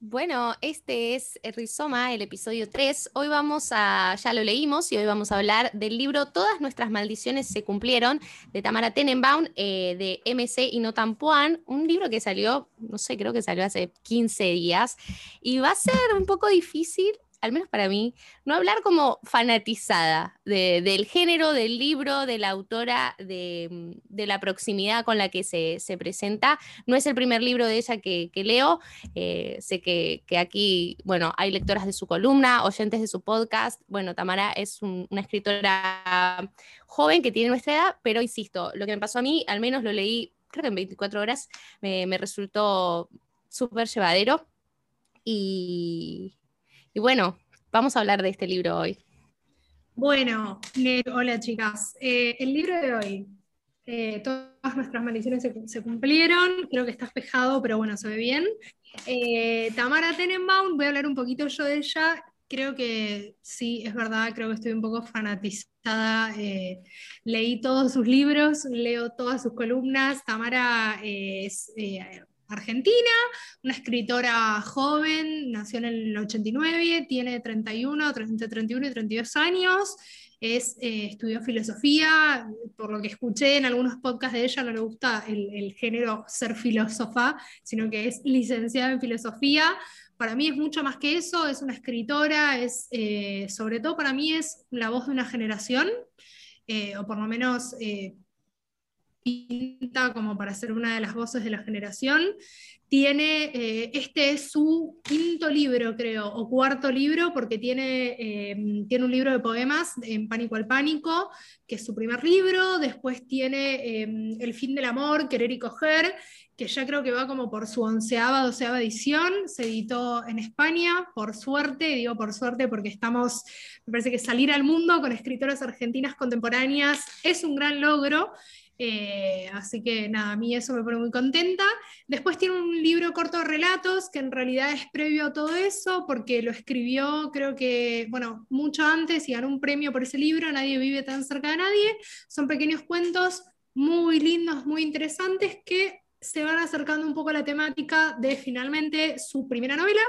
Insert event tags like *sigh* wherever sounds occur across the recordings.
Bueno, este es el Rizoma, el episodio 3. Hoy vamos a, ya lo leímos y hoy vamos a hablar del libro Todas nuestras maldiciones se cumplieron de Tamara Tenenbaum eh, de MC y Notan Puan, un libro que salió, no sé, creo que salió hace 15 días. Y va a ser un poco difícil al menos para mí, no hablar como fanatizada del género, del libro, de la autora, de, la proximidad con la que se, presenta. No es el primer libro de ella que, leo. Eh, sé que, aquí, bueno, hay lectoras de su columna, oyentes de su podcast. Bueno, Tamara es una escritora joven que tiene nuestra edad, pero insisto, lo que me pasó a mí, al menos lo leí, creo que en 24 horas, me, me resultó súper llevadero. Y, y bueno, vamos a hablar de este libro hoy. Bueno, hola chicas. Eh, el libro de hoy, eh, todas nuestras maldiciones se, cumplieron, creo que está espejado, pero bueno, se ve bien. Eh, Tamara Tenenbaum, voy a hablar un poquito yo de ella. Creo que sí, es verdad, creo que estoy un poco fanatizada. leí todos sus libros, leo todas sus columnas. Tamara es argentina, una escritora joven, nació en el 89, tiene 31, entre 31 y 32 años, es, eh, estudió filosofía, por lo que escuché en algunos podcasts de ella, no le gusta el, género ser filósofa, sino que es licenciada en filosofía. Para mí es mucho más que eso, es una escritora, es, eh, sobre todo para mí es la voz de una generación, eh, o por lo menos pinta como para ser una de las voces de la generación. Tiene, eh, este es su quinto libro, creo, o cuarto libro, porque tiene, eh, tiene un libro de poemas, En Pánico al Pánico, que es su primer libro. Después tiene eh, El fin del amor, Querer y Coger, que ya creo que va como por su onceava, doceava edición. Se editó en España, por suerte, digo por suerte porque estamos, me parece que salir al mundo con escritoras argentinas contemporáneas es un gran logro. Eh, así que nada, a mí eso me pone muy contenta. Después tiene un libro corto de relatos que en realidad es previo a todo eso porque lo escribió creo que, bueno, mucho antes y ganó un premio por ese libro, Nadie vive tan cerca de nadie. Son pequeños cuentos muy lindos, muy interesantes que se van acercando un poco a la temática de finalmente su primera novela,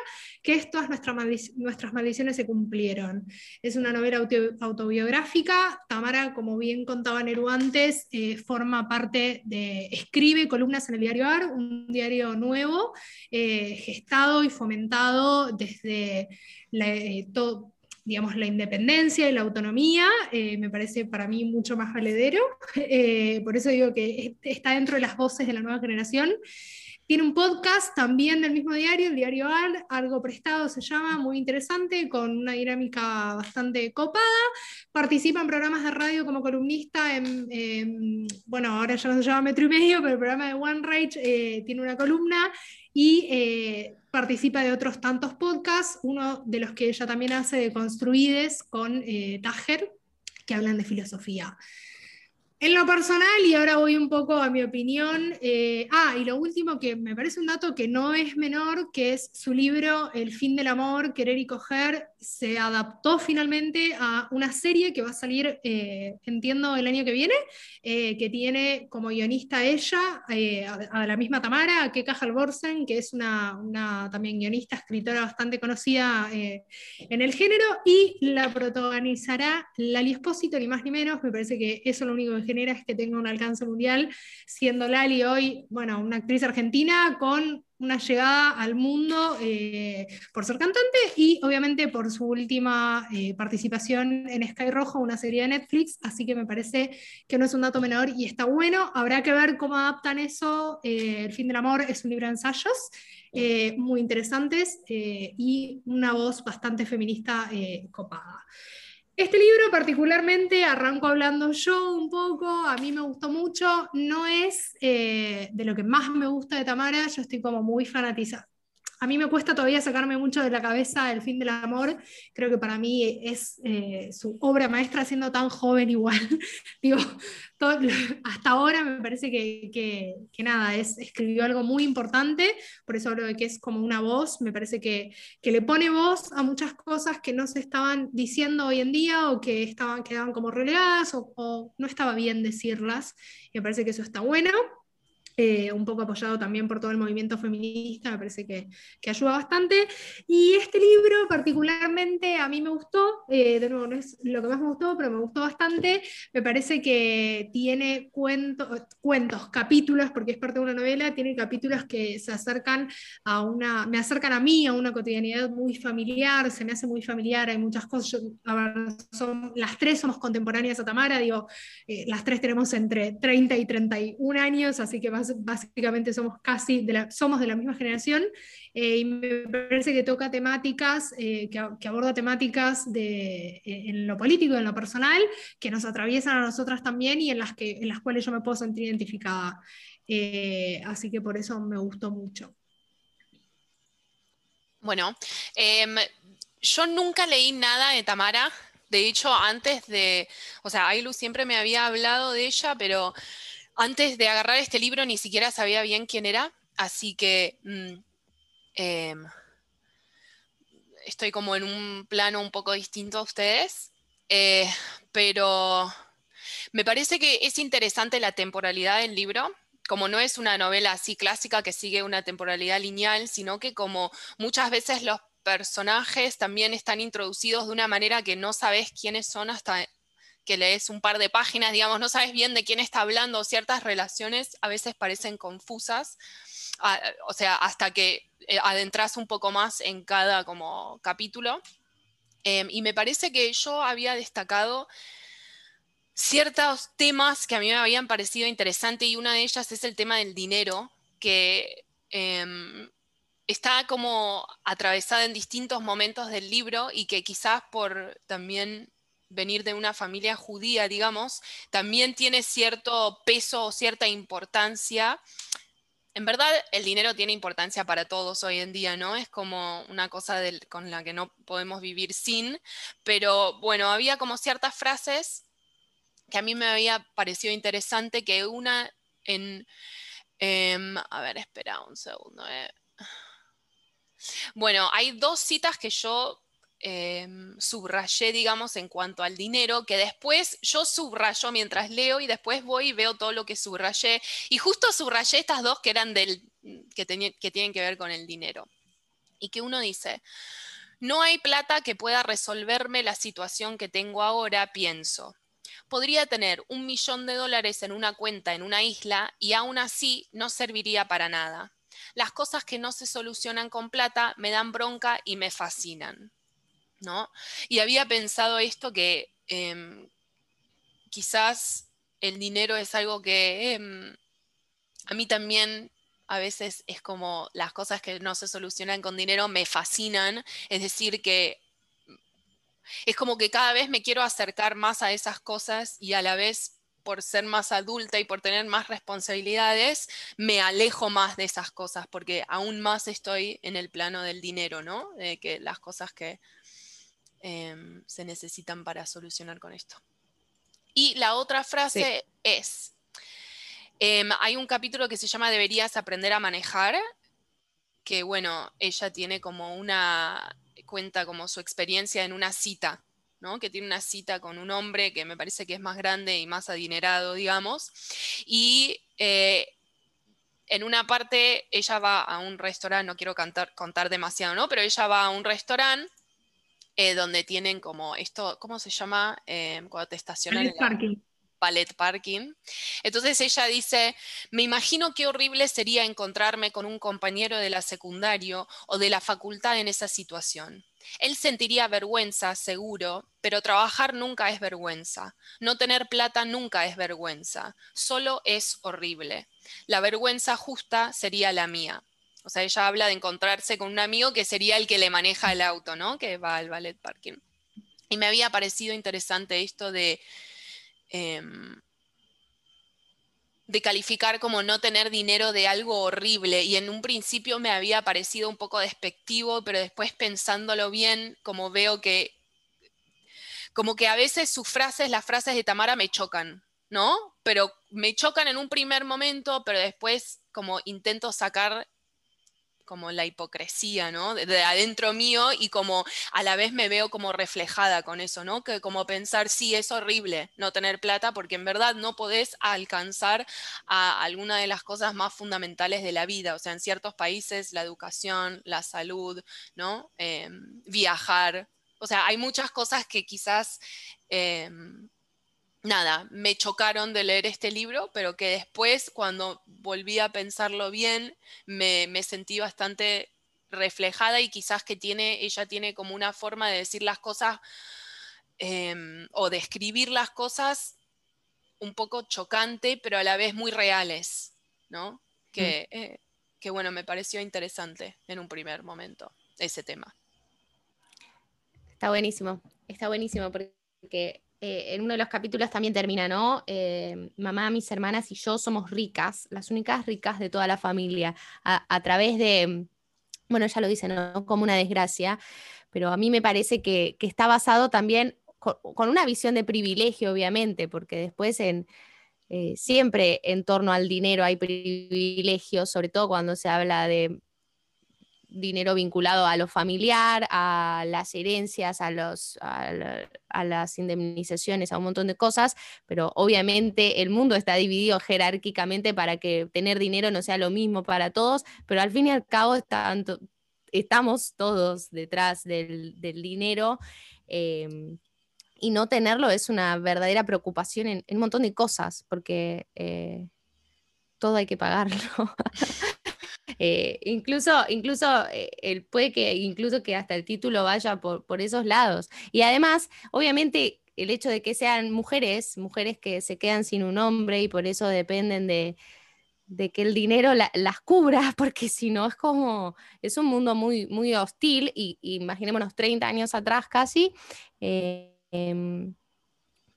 que es Todas nuestras, maldiciones se cumplieron. Es una novela autobiográfica. Tamara, como bien contaba Neru antes, eh, forma parte de, escribe columnas en el diario AR, un diario nuevo, eh, gestado y fomentado desde eh, todo digamos, la independencia y la autonomía, eh, me parece para mí mucho más valedero. *laughs* Eh, por eso digo que está dentro de las voces de la nueva generación. Tiene un podcast también del mismo diario, el diario AR, algo prestado se llama, muy interesante, con una dinámica bastante copada. Participa en programas de radio como columnista en, bueno, ahora ya no se llama Metro y Medio, pero el programa de One Rage eh, tiene una columna y eh, participa de otros tantos podcasts, uno de los que ella también hace de Construides con eh, Tajer, que hablan de filosofía. En lo personal, y ahora voy un poco a mi opinión, eh, ah, y lo último que me parece un dato que no es menor, que es su libro El fin del amor, querer y coger, se adaptó finalmente a una serie que va a salir, eh, entiendo, el año que viene, eh, que tiene como guionista ella, a, la misma Tamara, a Keka Halvorsen, que es una, también guionista, escritora bastante conocida en el género, y la protagonizará Lali Espósito, ni más ni menos, me parece que eso es lo único que genera es que tenga un alcance mundial, siendo Lali hoy, bueno, una actriz argentina con una llegada al mundo eh, por ser cantante y obviamente por su última eh, participación en Sky Rojo, una serie de Netflix, así que me parece que no es un dato menor y está bueno. Habrá que ver cómo adaptan eso. Eh, el fin del amor es un libro de ensayos muy interesantes y una voz bastante feminista copada. Este libro particularmente, arranco hablando yo un poco, a mí me gustó mucho, no es eh, de lo que más me gusta de Tamara, yo estoy como muy fanatizada, a mí me cuesta todavía sacarme mucho de la cabeza el fin del amor. Creo que para mí es eh, su obra maestra siendo tan joven igual. *laughs* Digo, hasta ahora me parece que, que, nada, es, escribió algo muy importante, por eso hablo de que es como una voz, me parece que, que, le pone voz a muchas cosas que no se estaban diciendo hoy en día o que estaban, quedaban como relegadas o, no estaba bien decirlas, y me parece que eso está bueno. Eh, un poco apoyado también por todo el movimiento feminista, me parece que, que ayuda bastante. Y este libro particularmente a mí me gustó, eh, de nuevo no es lo que más me gustó, pero me gustó bastante, me parece que tiene cuentos, cuentos, capítulos, porque es parte de una novela, tiene capítulos que se acercan a una, me acercan a mí, a una cotidianidad muy familiar, se me hace muy familiar, hay muchas cosas, las tres somos contemporáneas a Tamara, digo, eh, las tres tenemos entre 30 y 31 años, así que básicamente somos casi de la, somos de la misma generación, eh, y me parece que toca temáticas, eh, que, aborda temáticas de, en lo político, en lo personal, que nos atraviesan a nosotras también y en las, que, en las cuales yo me puedo sentir identificada. así que por eso me gustó mucho. Bueno, em, yo nunca leí nada de Tamara. De hecho, antes de, o sea, Ailu siempre me había hablado de ella, pero antes de agarrar este libro ni siquiera sabía bien quién era. Así que mm, em, estoy como en un plano un poco distinto a ustedes. Eh, pero me parece que es interesante la temporalidad del libro como no es una novela así clásica que sigue una temporalidad lineal, sino que como muchas veces los personajes también están introducidos de una manera que no sabes quiénes son hasta que lees un par de páginas, digamos, no sabes bien de quién está hablando, ciertas relaciones a veces parecen confusas, ah, o sea, hasta que eh, adentras un poco más en cada como capítulo. Em, y me parece que yo había destacado ciertos temas que a mí me habían parecido interesantes y una de ellas es el tema del dinero, que em, está como atravesada en distintos momentos del libro y que quizás por también venir de una familia judía, digamos, también tiene cierto peso o cierta importancia. En verdad, el dinero tiene importancia para todos hoy en día, ¿no? Es como una cosa con la que no podemos vivir sin, pero bueno, había como ciertas frases que a mí me había parecido interesante que una en... Em, a ver, espera un segundo. Eh. Bueno, hay dos citas que yo em, subrayé, digamos, en cuanto al dinero, que después yo subrayo mientras leo y después voy y veo todo lo que subrayé. Y justo subrayé estas dos que eran del, que, que tienen que ver con el dinero. Y que uno dice, no hay plata que pueda resolverme la situación que tengo ahora, pienso podría tener un millón de dólares en una cuenta en una isla y aún así no serviría para nada. Las cosas que no se solucionan con plata me dan bronca y me fascinan. ¿No? Y había pensado esto que em, quizás el dinero es algo que em, a mí también a veces es como las cosas que no se solucionan con dinero me fascinan, es decir, que es como que cada vez me quiero acercar más a esas cosas y a la vez por ser más adulta y por tener más responsabilidades, me alejo más de esas cosas, porque aún más estoy en el plano del dinero, ¿no? De que las cosas que em, se necesitan para solucionar con esto. Y la otra frase es, em, hay un capítulo que se llama Deberías aprender a manejar, que bueno, ella tiene como una cuenta como su experiencia en una cita, ¿no? que tiene una cita con un hombre que me parece que es más grande y más adinerado, digamos, y eh, en una parte ella va a un restaurante, no quiero contar demasiado, ¿no? pero ella va a un restaurante eh, donde tienen como esto, ¿cómo se llama? Eh, cuando te estacionan. El parking ballet parking. Entonces ella dice, me imagino qué horrible sería encontrarme con un compañero de la secundario o de la facultad en esa situación. Él sentiría vergüenza, seguro, pero trabajar nunca es vergüenza. No tener plata nunca es vergüenza. Solo es horrible. La vergüenza justa sería la mía. O sea, ella habla de encontrarse con un amigo que sería el que le maneja el auto, ¿no? Que va al ballet parking. Y me había parecido interesante esto de Em, de calificar como no tener dinero de algo horrible y en un principio me había parecido un poco despectivo, pero después pensándolo bien, como veo que como que a veces sus frases, las frases de Tamara me chocan, ¿no? Pero me chocan en un primer momento, pero después como intento sacar como la hipocresía, ¿no? De, adentro mío y como a la vez me veo como reflejada con eso, ¿no? Que como pensar, sí, es horrible no tener plata porque en verdad no podés alcanzar a alguna de las cosas más fundamentales de la vida. O sea, en ciertos países la educación, la salud, ¿no? Em, viajar. O sea, hay muchas cosas que quizás... Em, nada, me chocaron de leer este libro, pero que después, cuando volví a pensarlo bien, me, sentí bastante reflejada y quizás que tiene, ella tiene como una forma de decir las cosas em, o de escribir las cosas un poco chocante, pero a la vez muy reales, ¿no? Que, mm. eh, que bueno, me pareció interesante en un primer momento ese tema. Está buenísimo, está buenísimo porque eh, en uno de los capítulos también termina, ¿no? Eh, mamá, mis hermanas y yo somos ricas, las únicas ricas de toda la familia, a, través de, bueno, ya lo dice, ¿no? Como una desgracia, pero a mí me parece que, está basado también con, una visión de privilegio, obviamente, porque después en... Eh, siempre en torno al dinero hay privilegios, sobre todo cuando se habla de dinero vinculado a lo familiar, a las herencias, a, los, a, las indemnizaciones, a un montón de cosas, pero obviamente el mundo está dividido jerárquicamente para que tener dinero no sea lo mismo para todos, pero al fin y al cabo estamos todos detrás del, dinero. Em, y no tenerlo es una verdadera preocupación en, un montón de cosas, porque eh, todo hay que pagarlo. *laughs* Eh, incluso, incluso eh, puede que incluso que hasta el título vaya por, esos lados. Y además, obviamente, el hecho de que sean mujeres, mujeres que se quedan sin un hombre y por eso dependen de, que el dinero las cubra, *laughs* porque si no es como, es un mundo muy, muy hostil y, imaginémonos 30 años atrás casi, eh, em,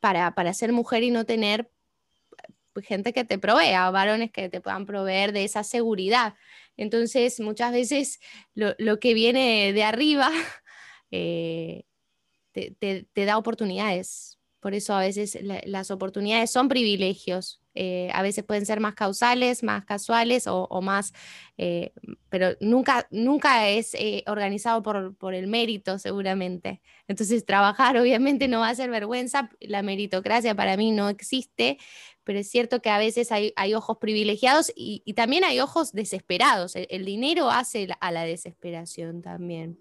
para, para ser mujer y no tener gente que te provea, varones que te puedan proveer de esa seguridad. Entonces, muchas veces lo, que viene de arriba *laughs* eh, te, da oportunidades. Por eso a veces las oportunidades son privilegios. Eh, a veces pueden ser más causales, más casuales o, más, eh, pero nunca, nunca es organizado por, por, el mérito seguramente. Entonces trabajar *laughs* obviamente no va a ser vergüenza, la meritocracia para mí no existe, pero es cierto que a veces hay, ojos privilegiados y, también hay ojos desesperados. El, dinero hace a la desesperación también.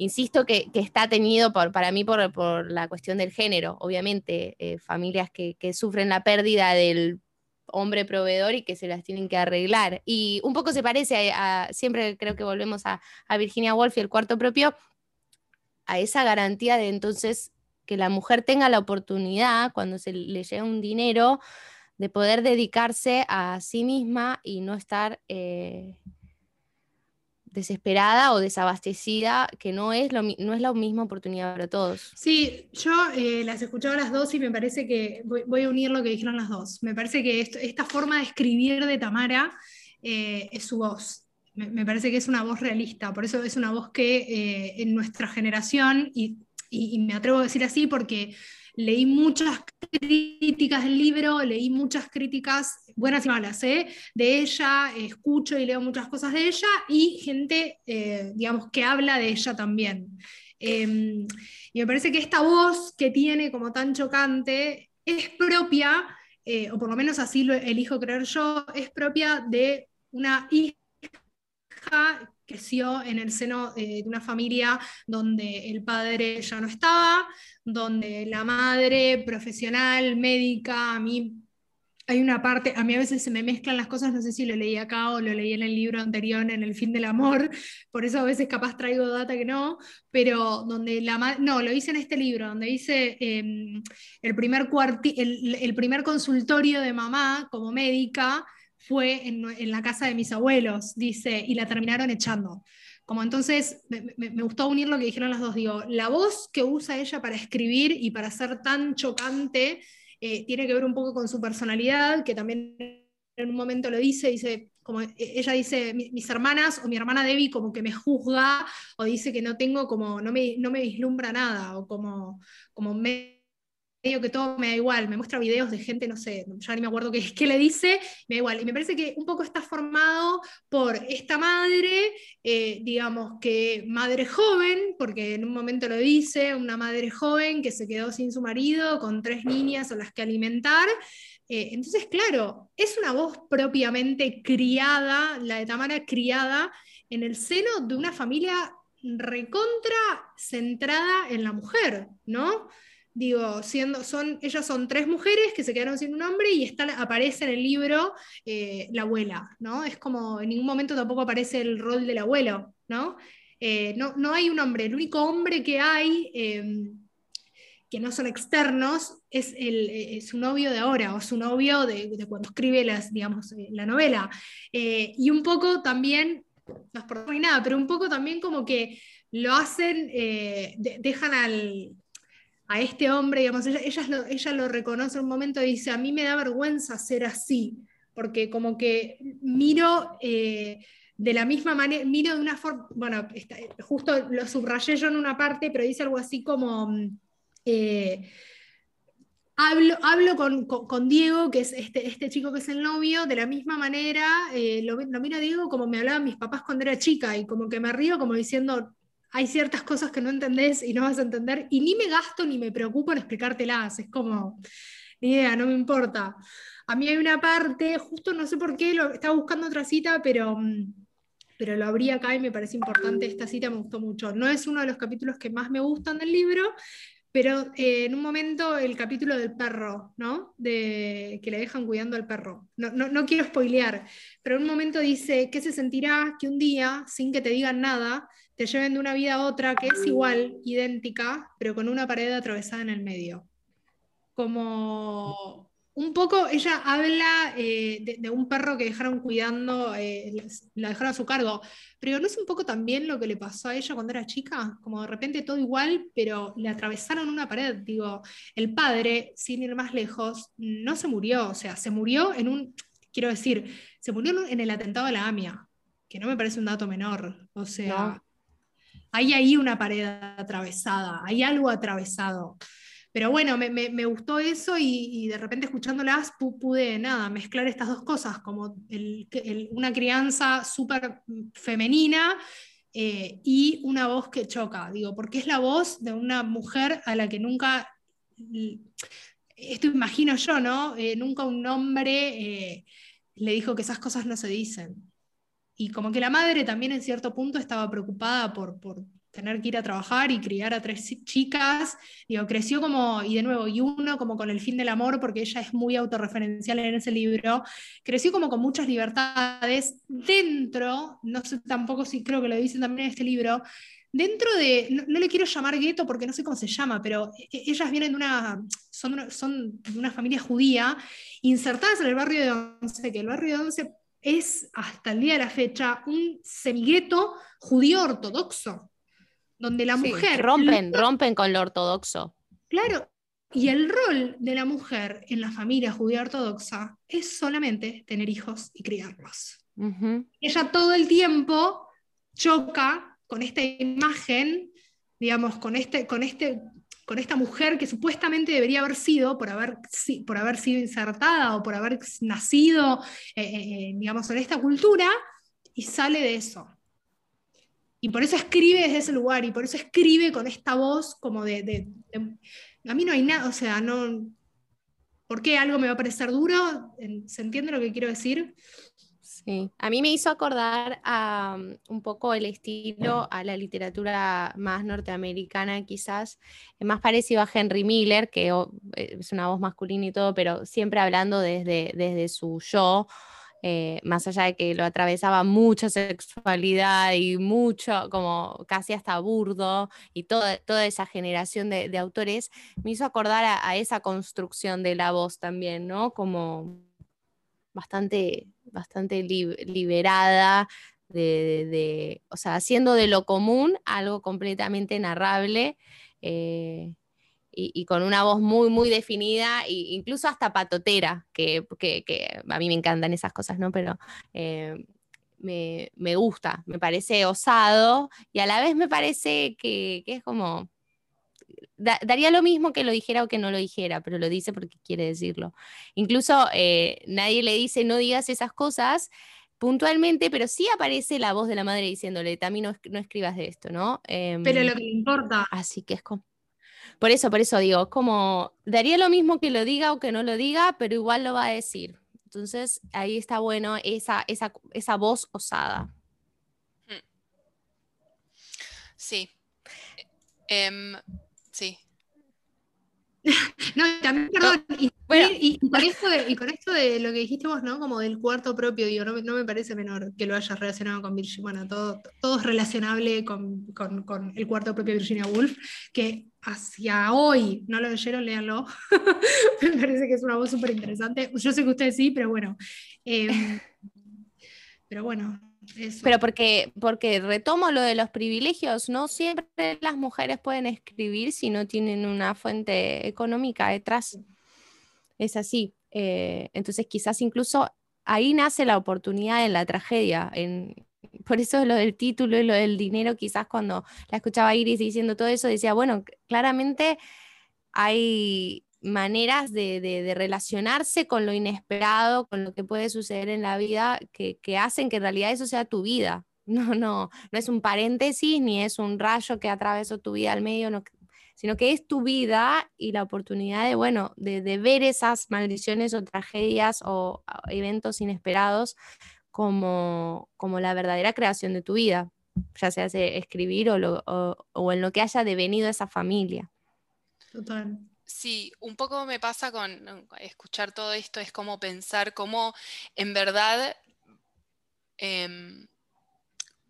Insisto que, está tenido por, para mí por, la cuestión del género, obviamente, eh, familias que, sufren la pérdida del hombre proveedor y que se las tienen que arreglar. Y un poco se parece a, siempre creo que volvemos a, a Virginia Woolf y el cuarto propio, a esa garantía de entonces que la mujer tenga la oportunidad, cuando se le llega un dinero, de poder dedicarse a sí misma y no estar eh, desesperada o desabastecida, que no es, lo, no es la misma oportunidad para todos. Sí, yo eh, las escuchaba las dos y me parece que voy, a unir lo que dijeron las dos. Me parece que esta forma de escribir de Tamara eh, es su voz. Me, parece que es una voz realista, por eso es una voz que en nuestra generación, y y, me atrevo a decir así porque leí muchas críticas del libro, leí muchas críticas buenas y malas ¿eh? de ella, escucho y leo muchas cosas de ella y gente, eh, digamos, que habla de ella también. Em, y me parece que esta voz que tiene como tan chocante es propia, eh, o por lo menos así lo elijo creer yo, es propia de una hija creció en el seno eh, de una familia donde el padre ya no estaba, donde la madre profesional, médica, a mí hay una parte, a mí a veces se me mezclan las cosas, no sé si lo leí acá o lo leí en el libro anterior, en El fin del amor, *laughs* por eso a veces capaz traigo data que no, pero donde la no, lo hice en este libro, donde hice em, el, primer el primer consultorio de mamá como médica, fue en, la casa de mis abuelos, dice, y la terminaron echando. Como entonces, me, gustó unir lo que dijeron las dos, digo, la voz que usa ella para escribir y para ser tan chocante eh, tiene que ver un poco con su personalidad, que también en un momento lo dice, dice, como e, ella dice, mis hermanas o mi hermana Debbie como que me juzga o dice que no tengo como, no me, no me vislumbra nada o como, como me medio que todo me da igual, me muestra videos de gente, no sé, ya ni me acuerdo qué, *laughs* qué le dice, me da igual. Y me parece que un poco está formado por esta madre, eh, digamos que madre joven, porque en un momento lo dice, una madre joven que se quedó sin su marido, con tres niñas o las que alimentar. Eh, entonces, claro, es una voz propiamente criada, la de Tamara criada, en el seno de una familia recontra centrada en la mujer, ¿no? Digo, siendo, son, ellas son tres mujeres que se quedaron sin un hombre y está, aparece en el libro eh, la abuela, ¿no? Es como, en ningún momento tampoco aparece el rol del abuelo, ¿no? Eh, no, no, hay un hombre, el único hombre que hay, em, que no son externos, es el, su novio de ahora, o su novio de, cuando escribe las, digamos, eh, la novela. y un poco también, no es por nada, pero un poco también como que lo hacen, dejan al, a este hombre, digamos, ella, lo, ella lo reconoce un momento y dice, a mí me da vergüenza ser así, porque como que miro eh, de la misma manera, miro de una forma, bueno, justo lo subrayé yo en una parte, pero dice algo así como... Mm, eh, hablo, hablo con, Diego, que es este, este, chico que es el novio, de la misma manera, eh, lo, lo, miro a Diego como me hablaban mis papás cuando era chica, y como que me río como diciendo, hay ciertas cosas que no entendés y no vas a entender, y ni me gasto ni me preocupo en explicártelas, es como, ni idea, no me importa. A mí hay una parte, justo no sé por qué, lo, estaba buscando otra cita, pero, mm, pero lo abrí acá y me parece importante, esta cita me gustó mucho. No es uno de los capítulos que más me gustan del libro, pero eh, en un momento el capítulo del perro, ¿no? De que le dejan cuidando al perro. No, no, no, quiero spoilear, pero en un momento dice, ¿qué se sentirá que un día, sin que te digan nada, te lleven de una vida a otra que es igual, idéntica, pero con una pared atravesada en el medio. Como un poco ella habla eh, de, un perro que dejaron cuidando, eh, la dejaron a su cargo, pero ¿no es un poco también lo que le pasó a ella cuando era chica? Como de repente todo igual, pero le atravesaron una pared. Digo, el padre, sin ir más lejos, no se murió, o sea, se murió en un, quiero decir, se murió en el atentado a la AMIA, que no me parece un dato menor, o sea hay ahí una pared atravesada, hay algo atravesado. Pero bueno, me, gustó eso y, de repente escuchándolas pude nada, mezclar estas dos cosas, como una crianza súper femenina eh, y una voz que choca, digo, porque es la voz de una mujer a la que nunca, esto imagino yo, ¿no? Eh, nunca un hombre eh, le dijo que esas cosas no se dicen y como que la madre también en cierto punto estaba preocupada por, por tener que ir a trabajar y criar a tres chicas, digo, creció como, y de nuevo, y uno como con el fin del amor, porque ella es muy autorreferencial en ese libro, creció como con muchas libertades dentro, no sé tampoco si creo que lo dicen también en este libro, dentro de, no, le quiero llamar gueto porque no sé cómo se llama, pero e, e, ellas vienen de una, son, son de una familia judía, insertadas en el barrio de Once, que el barrio de Once es hasta el día de la fecha un semigueto judío ortodoxo, donde la mujer... Rompen, rompen con lo ortodoxo. Claro, y el rol de la mujer en la familia judía ortodoxa es solamente tener hijos y criarlos. Ella todo el tiempo choca con esta imagen, digamos, con este, con este con esta mujer que supuestamente debería haber sido, por haber, por haber sido insertada o por haber nacido, eh, eh, eh, digamos, en esta cultura, y sale de eso. Y por eso escribe desde ese lugar, y por eso escribe con esta voz como de... a mí no hay nada, o sea, no... ¿Por qué algo me va a parecer duro? ¿Se entiende lo que quiero decir? Sí, a mí me hizo acordar a, mm, un poco el estilo a la literatura más norteamericana, quizás, más parecido a Henry Miller, que eh, es una voz masculina y todo, pero siempre hablando desde, desde su yo, eh, más allá de que lo atravesaba mucha sexualidad y mucho, como casi hasta burdo, y toda, toda esa generación de, autores, me hizo acordar a, esa construcción de la voz también, ¿no? Como bastante bastante liberada, de, o sea, haciendo de lo común algo completamente narrable eh, y, con una voz muy, muy definida, e incluso hasta patotera, que, a mí me encantan esas cosas, ¿no? Pero eh, me, gusta, me parece osado y a la vez me parece que, es como daría lo mismo que lo dijera o que no lo dijera, pero lo dice porque quiere decirlo. Incluso eh, nadie le dice no digas esas cosas puntualmente, pero sí aparece la voz de la madre diciéndole, también no, no escribas de esto, ¿no? pero lo em, que le importa. Así que es como... Por eso, por eso digo, como daría lo mismo que lo diga o que no lo diga, pero igual lo va a decir. Entonces ahí está bueno esa, esa, esa voz osada. Hmm. Sí. Em, sí. *laughs* no, también, perdón, y, bueno. y, con esto de, y, con esto de, lo que dijiste vos, ¿no? Como del cuarto propio, digo, no, no me parece menor que lo hayas relacionado con Virginia, bueno, todo, todo es relacionable con, con, con, el cuarto propio de Virginia Woolf, que hacia hoy, no lo leyeron, léanlo, *laughs* me parece que es una voz súper interesante, yo sé que ustedes sí, pero bueno, em, pero bueno, pero porque, porque retomo lo de los privilegios, no siempre las mujeres pueden escribir si no tienen una fuente económica detrás. Es así. Eh, entonces quizás incluso ahí nace la oportunidad en la tragedia. En, por eso lo del título y lo del dinero, quizás cuando la escuchaba Iris diciendo todo eso, decía, bueno, claramente hay maneras de, relacionarse con lo inesperado, con lo que puede suceder en la vida, que, hacen que en realidad eso sea tu vida. *laughs* No, no, no es un paréntesis ni es un rayo que atravesó tu vida al medio, sino que es tu vida y la oportunidad de, bueno, de, ver esas maldiciones o tragedias o eventos inesperados como, como la verdadera creación de tu vida, ya sea escribir o, o en lo que haya devenido esa familia. Total. Sí, un poco me pasa con escuchar todo esto, es como pensar cómo en verdad em,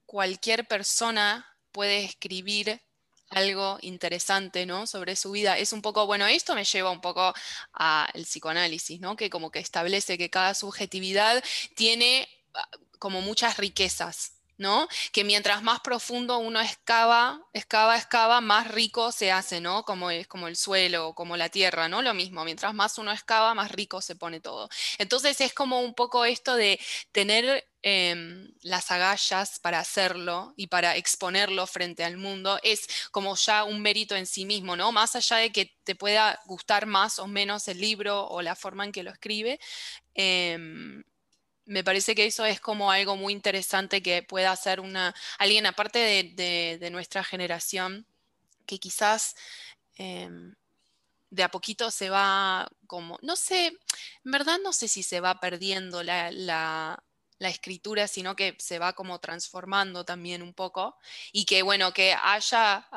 cualquier persona puede escribir algo interesante, ¿no? Sobre su vida. Es un poco, bueno, esto me lleva un poco al psicoanálisis, ¿no? Que como que establece que cada subjetividad tiene ah, como muchas riquezas, ¿no? Que mientras más profundo uno excava, excava, excava, más rico se hace, ¿no? Como es como el suelo, como la tierra, ¿no? Lo mismo, mientras más uno excava, más rico se pone todo. Entonces es como un poco esto de tener em, las agallas para hacerlo y para exponerlo frente al mundo, es como ya un mérito en sí mismo, ¿no? Más allá de que te pueda gustar más o menos el libro o la forma en que lo escribe. Em, me parece que eso es como algo muy interesante que pueda hacer una, alguien aparte de, nuestra generación, que quizás em, de a poquito se va como, no sé, en verdad no sé si se va perdiendo la, escritura, sino que se va como transformando también un poco y que bueno, que haya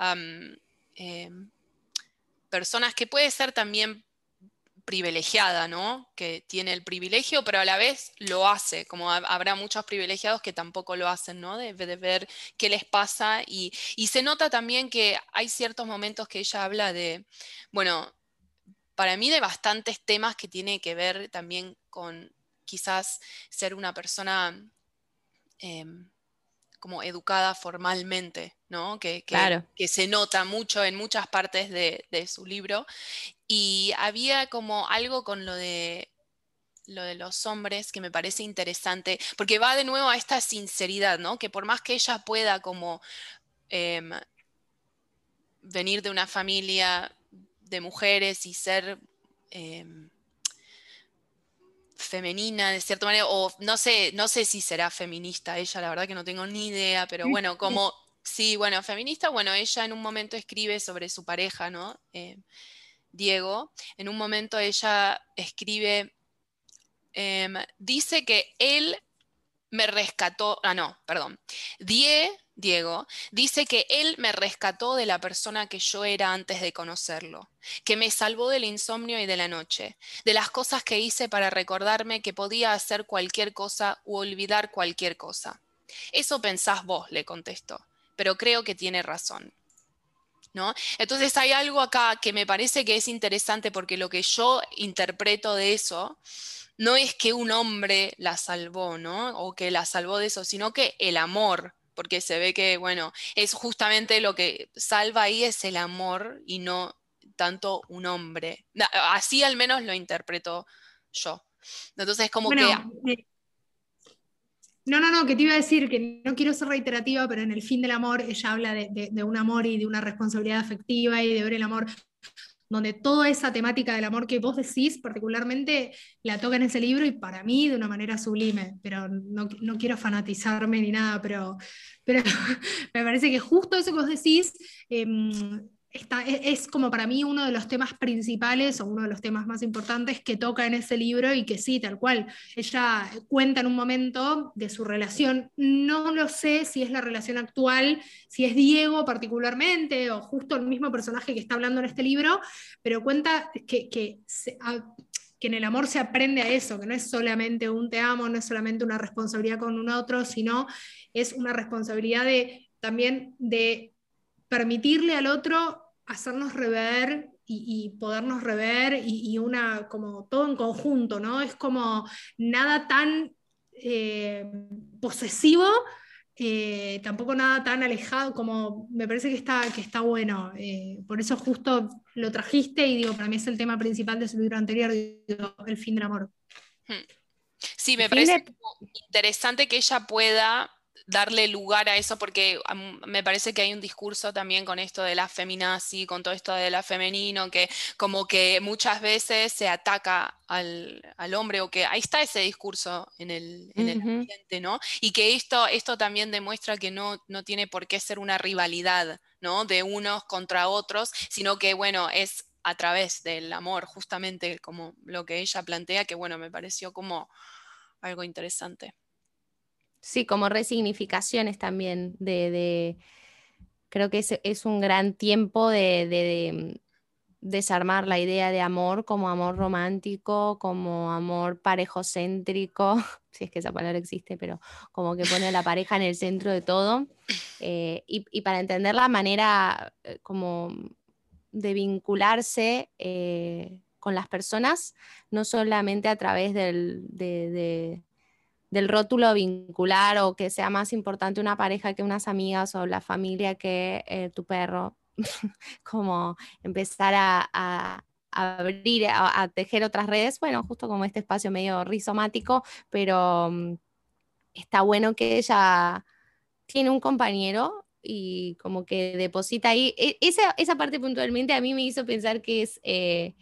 em, personas que puede ser también privilegiada, ¿no? Que tiene el privilegio, pero a la vez lo hace, como habrá muchos privilegiados que tampoco lo hacen, ¿no? De, ver qué les pasa y, se nota también que hay ciertos momentos que ella habla de, bueno, para mí de bastantes temas que tiene que ver también con quizás ser una persona em, como educada formalmente, ¿no? Que, que, se nota mucho en muchas partes de, de su libro y había como algo con lo de lo de los hombres que me parece interesante, porque va de nuevo a esta sinceridad, ¿no? Que por más que ella pueda como em, venir de una familia de mujeres y ser em, femenina de cierta manera, o no sé, no sé si será feminista ella, la verdad que no tengo ni idea, pero bueno, como, sí, bueno, feminista, bueno, ella en un momento escribe sobre su pareja, ¿no? Em, Diego, en un momento ella escribe, em, dice que él me rescató, ah, no, perdón, Die, Diego, dice que él me rescató de la persona que yo era antes de conocerlo, que me salvó del insomnio y de la noche, de las cosas que hice para recordarme que podía hacer cualquier cosa u olvidar cualquier cosa. Eso pensás vos, le contestó, pero creo que tiene razón. Entonces hay algo acá que me parece que es interesante porque lo que yo interpreto de eso no es que un hombre la salvó, ¿no? O que la salvó de eso, sino que el amor, porque se ve que, bueno, es justamente lo que salva ahí es el amor y no tanto un hombre. Así al menos lo interpreto yo. Entonces, como que... No, no, no, que te iba a decir que no quiero ser reiterativa, pero en el fin del amor ella habla de, un amor y de una responsabilidad afectiva y de ver el amor, donde toda esa temática del amor que vos decís particularmente la toca en ese libro y para mí de una manera sublime, pero no, quiero fanatizarme ni nada, pero, pero *laughs* me parece que justo eso que vos decís... Em, e, es, como para mí uno de los temas principales o uno de los temas más importantes que toca en ese libro y que sí, tal cual. Ella cuenta en un momento de su relación, no lo sé si es la relación actual, si es Diego particularmente o justo el mismo personaje que está hablando en este libro, pero cuenta que, que, que en el amor se aprende a eso, que no es solamente un te amo, no es solamente una responsabilidad con un otro, sino es una responsabilidad de también de permitirle al otro hacernos rever y, podernos rever y, una, como todo en conjunto, ¿no? Es como nada tan eh, posesivo, eh, tampoco nada tan alejado, como me parece que está, que está bueno. Eh, por eso justo lo trajiste y digo, para mí es el tema principal de su libro anterior, El fin del amor. Hmm. Sí, me parece interesante que ella pueda darle lugar a eso, porque me parece que hay un discurso también con esto de la feminazi, con todo esto de la femenino, que como que muchas veces se ataca al, hombre, o que ahí está ese discurso en el, ambiente, ¿no? Y que esto, esto también demuestra que no, no tiene por qué ser una rivalidad, ¿no? De unos contra otros, sino que, bueno, es a través del amor, justamente como lo que ella plantea, que bueno, me pareció como algo interesante. Sí, como resignificaciones también de, creo que es, un gran tiempo de, desarmar la idea de amor como amor romántico, como amor parejocéntrico, *laughs* si es que esa palabra existe, pero como que pone a la pareja en el centro de todo. Eh, y, para entender la manera eh, como de vincularse eh, con las personas, no solamente a través del, de, del rótulo vincular o que sea más importante una pareja que unas amigas o la familia que eh, tu perro, *laughs* como empezar a, abrir, a, tejer otras redes, bueno, justo como este espacio medio rizomático, pero mm, está bueno que ella tiene un compañero y como que deposita ahí, e, esa, esa parte puntualmente a mí me hizo pensar que es... Eh,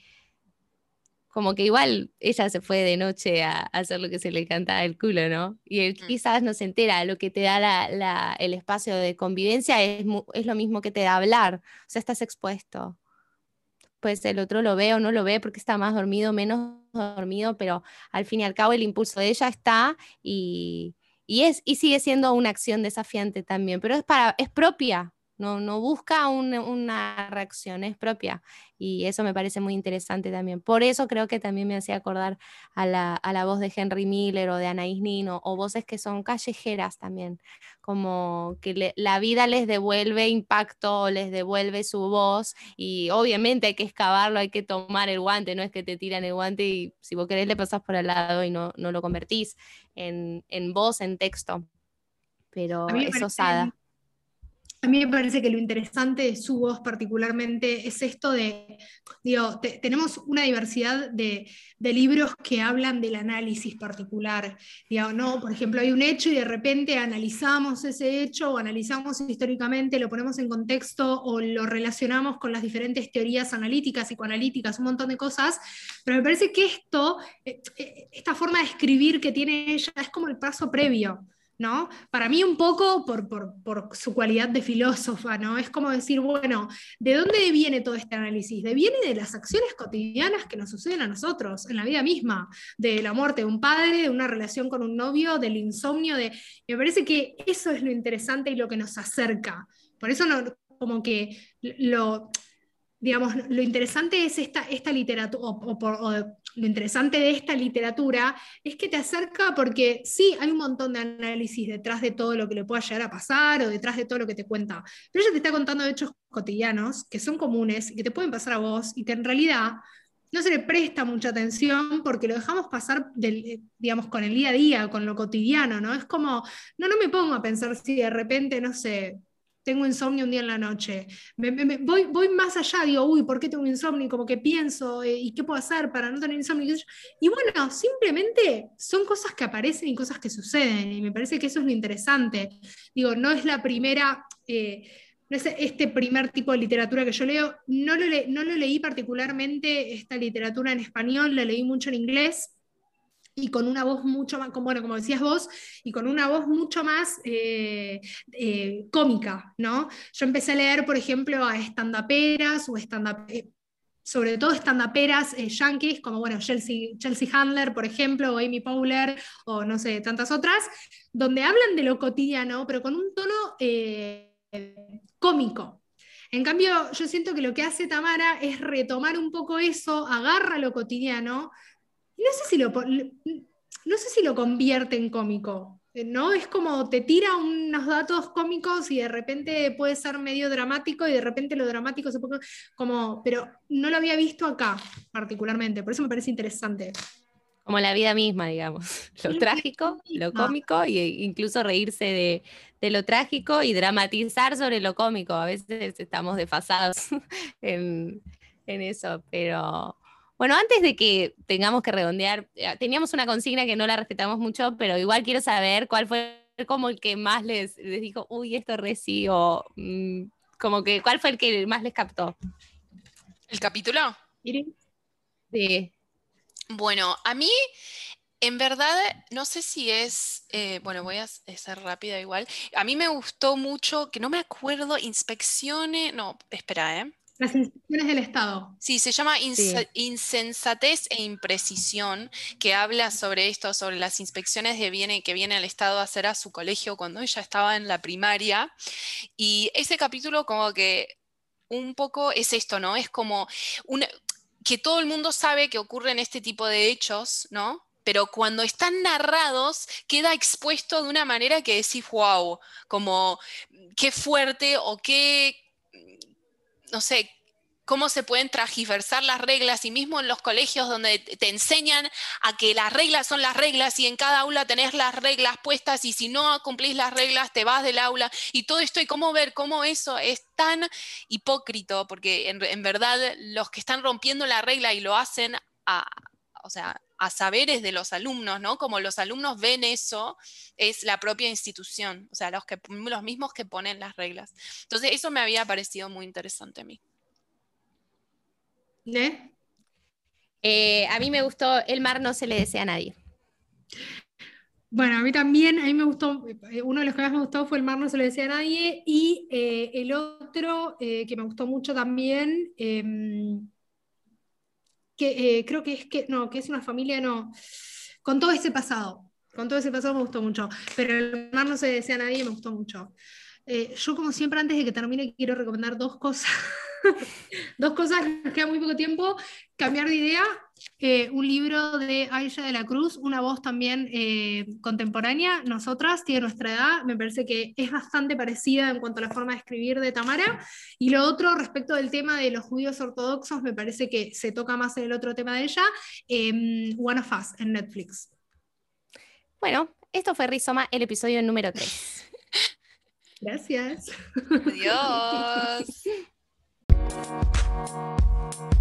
como que igual ella se fue de noche a, hacer lo que se le canta el culo, ¿no? Y él mm. quizás no se entera, lo que te da el espacio de convivencia es, es, lo mismo que te da hablar, o sea, estás expuesto. Pues el otro lo ve o no lo ve porque está más dormido, menos dormido, pero al fin y al cabo el impulso de ella está y, y es, y sigue siendo una acción desafiante también, pero es, para, es propia, no, busca una reacción, es propia. Y eso me parece muy interesante también. Por eso creo que también me hacía acordar a la, voz de Henry Miller o de Anaïs Nin o, voces que son callejeras también, como que la vida les devuelve impacto, les devuelve su voz y obviamente hay que excavarlo, hay que tomar el guante, no es que te tiran el guante y si vos querés le pasás por al lado y no, no lo convertís en, voz, en texto. Pero es osada a mí me parece que lo interesante de su voz particularmente es esto de, digo, tenemos una diversidad de, libros que hablan del análisis particular. Digo, ¿no? Por ejemplo, hay un hecho y de repente analizamos ese hecho o analizamos históricamente, lo ponemos en contexto o lo relacionamos con las diferentes teorías analíticas, psicoanalíticas, un montón de cosas, pero me parece que esto, eh, eh, esta forma de escribir que tiene ella es como el paso previo. ¿No? Para mí un poco por, su cualidad de filósofa, ¿no? Es como decir, bueno, ¿de dónde viene todo este análisis? De, viene de las acciones cotidianas que nos suceden a nosotros, en la vida misma, de la muerte de un padre, de una relación con un novio, del insomnio, de... Me parece que eso es lo interesante y lo que nos acerca. Por eso no, como que lo digamos, lo interesante es esta, esta literatura, o, lo interesante de esta literatura es que te acerca porque sí, hay un montón de análisis detrás de todo lo que le pueda llegar a pasar o detrás de todo lo que te cuenta, pero ella te está contando hechos cotidianos que son comunes y que te pueden pasar a vos y que en realidad no se le presta mucha atención porque lo dejamos pasar del, digamos, con el día a día, con lo cotidiano, ¿no? Es como, no, no me pongo a pensar si de repente, no sé, tengo insomnio un día en la noche. voy, voy más allá, digo, uy, ¿por qué tengo insomnio? Como que pienso, eh, ¿y qué puedo hacer para no tener insomnio? Y bueno, simplemente son cosas que aparecen y cosas que suceden, y me parece que eso es lo interesante. Digo, no es la primera... Eh, no es este primer tipo de literatura que yo leo, no lo, no lo leí particularmente esta literatura en español, la leí mucho en inglés, y con una voz mucho más, como, bueno, como decías vos, y con una voz mucho más eh, eh, cómica, ¿no? Yo empecé a leer, por ejemplo, a estandaperas o stand eh, sobre todo estandaperas yankees, como bueno, Chelsea, Chelsea Handler, por ejemplo, o Amy Powler, o no sé, tantas otras, donde hablan de lo cotidiano, pero con un tono cómico, en cambio, yo siento que lo que hace Tamara es retomar un poco eso, agarra lo cotidiano, no sé si lo, no sé si lo convierte en cómico. Eh, ¿no? Es como te tira unos datos cómicos y de repente puede ser medio dramático y de repente lo dramático se puede como, pero no lo había visto acá particularmente, por eso me parece interesante. Como la vida misma, digamos. *laughs* Lo trágico, lo cómico e incluso reírse de, de, lo trágico y dramatizar sobre lo cómico. A veces estamos desfasados *laughs* en, en eso, pero, bueno, antes de que tengamos que redondear, eh, teníamos una consigna que no la respetamos mucho, pero igual quiero saber cuál fue como el que más les, les dijo, uy, esto reci, o mm, como que, ¿cuál fue el que más les captó? ¿El capítulo? Sí. Bueno, a mí, en verdad, no sé si es, eh, bueno, voy a ser rápida igual. A mí me gustó mucho, que no me acuerdo, inspecciones, no, espera, ¿eh? Las inspecciones del Estado. Sí, se llama Insensatez e Imprecisión, que habla sobre esto, sobre las inspecciones de viene, que viene el Estado a hacer a su colegio cuando ella estaba en la primaria. Y ese capítulo como que un poco es esto, ¿no? Es como que todo el mundo sabe que ocurren este tipo de hechos, ¿no? pero cuando están narrados queda expuesto de una manera que decís, wow, como qué fuerte o qué, no sé, cómo se pueden transversar las reglas y mismo en los colegios donde te enseñan a que las reglas son las reglas y en cada aula tenés las reglas puestas y si no cumplís las reglas te vas del aula y todo esto y cómo ver cómo eso es tan hipócrito porque en, verdad los que están rompiendo la regla y lo hacen a, o sea, a saberes de los alumnos, ¿no? Como los alumnos ven eso, es la propia institución, o sea, los, que, los mismos que ponen las reglas. Entonces, eso me había parecido muy interesante a mí. ¿Eh? Eh, a mí me gustó El mar no se le desea a nadie. Bueno, a mí también, a mí me gustó, eh, uno de los que más me gustó fue El mar no se le desea a nadie, y el otro que me gustó mucho también, em, que eh, creo que es que, no, que es una familia, no, con todo ese pasado, con todo ese pasado me gustó mucho, pero el mar no se desea a nadie me gustó mucho. Eh, yo como siempre antes de que termine quiero recomendar dos cosas, *laughs* dos cosas, nos queda muy poco tiempo, cambiar de idea eh, un libro de Aisha de la Cruz, una voz también eh, contemporánea, nosotras, tiene nuestra edad, me parece que es bastante parecida en cuanto a la forma de escribir de Tamara. Y lo otro, respecto del tema de los judíos ortodoxos, me parece que se toca más en el otro tema de ella, em, One of Us en Netflix. Bueno, esto fue Rizoma, el episodio número 3. *laughs* Gracias. Adiós. *laughs*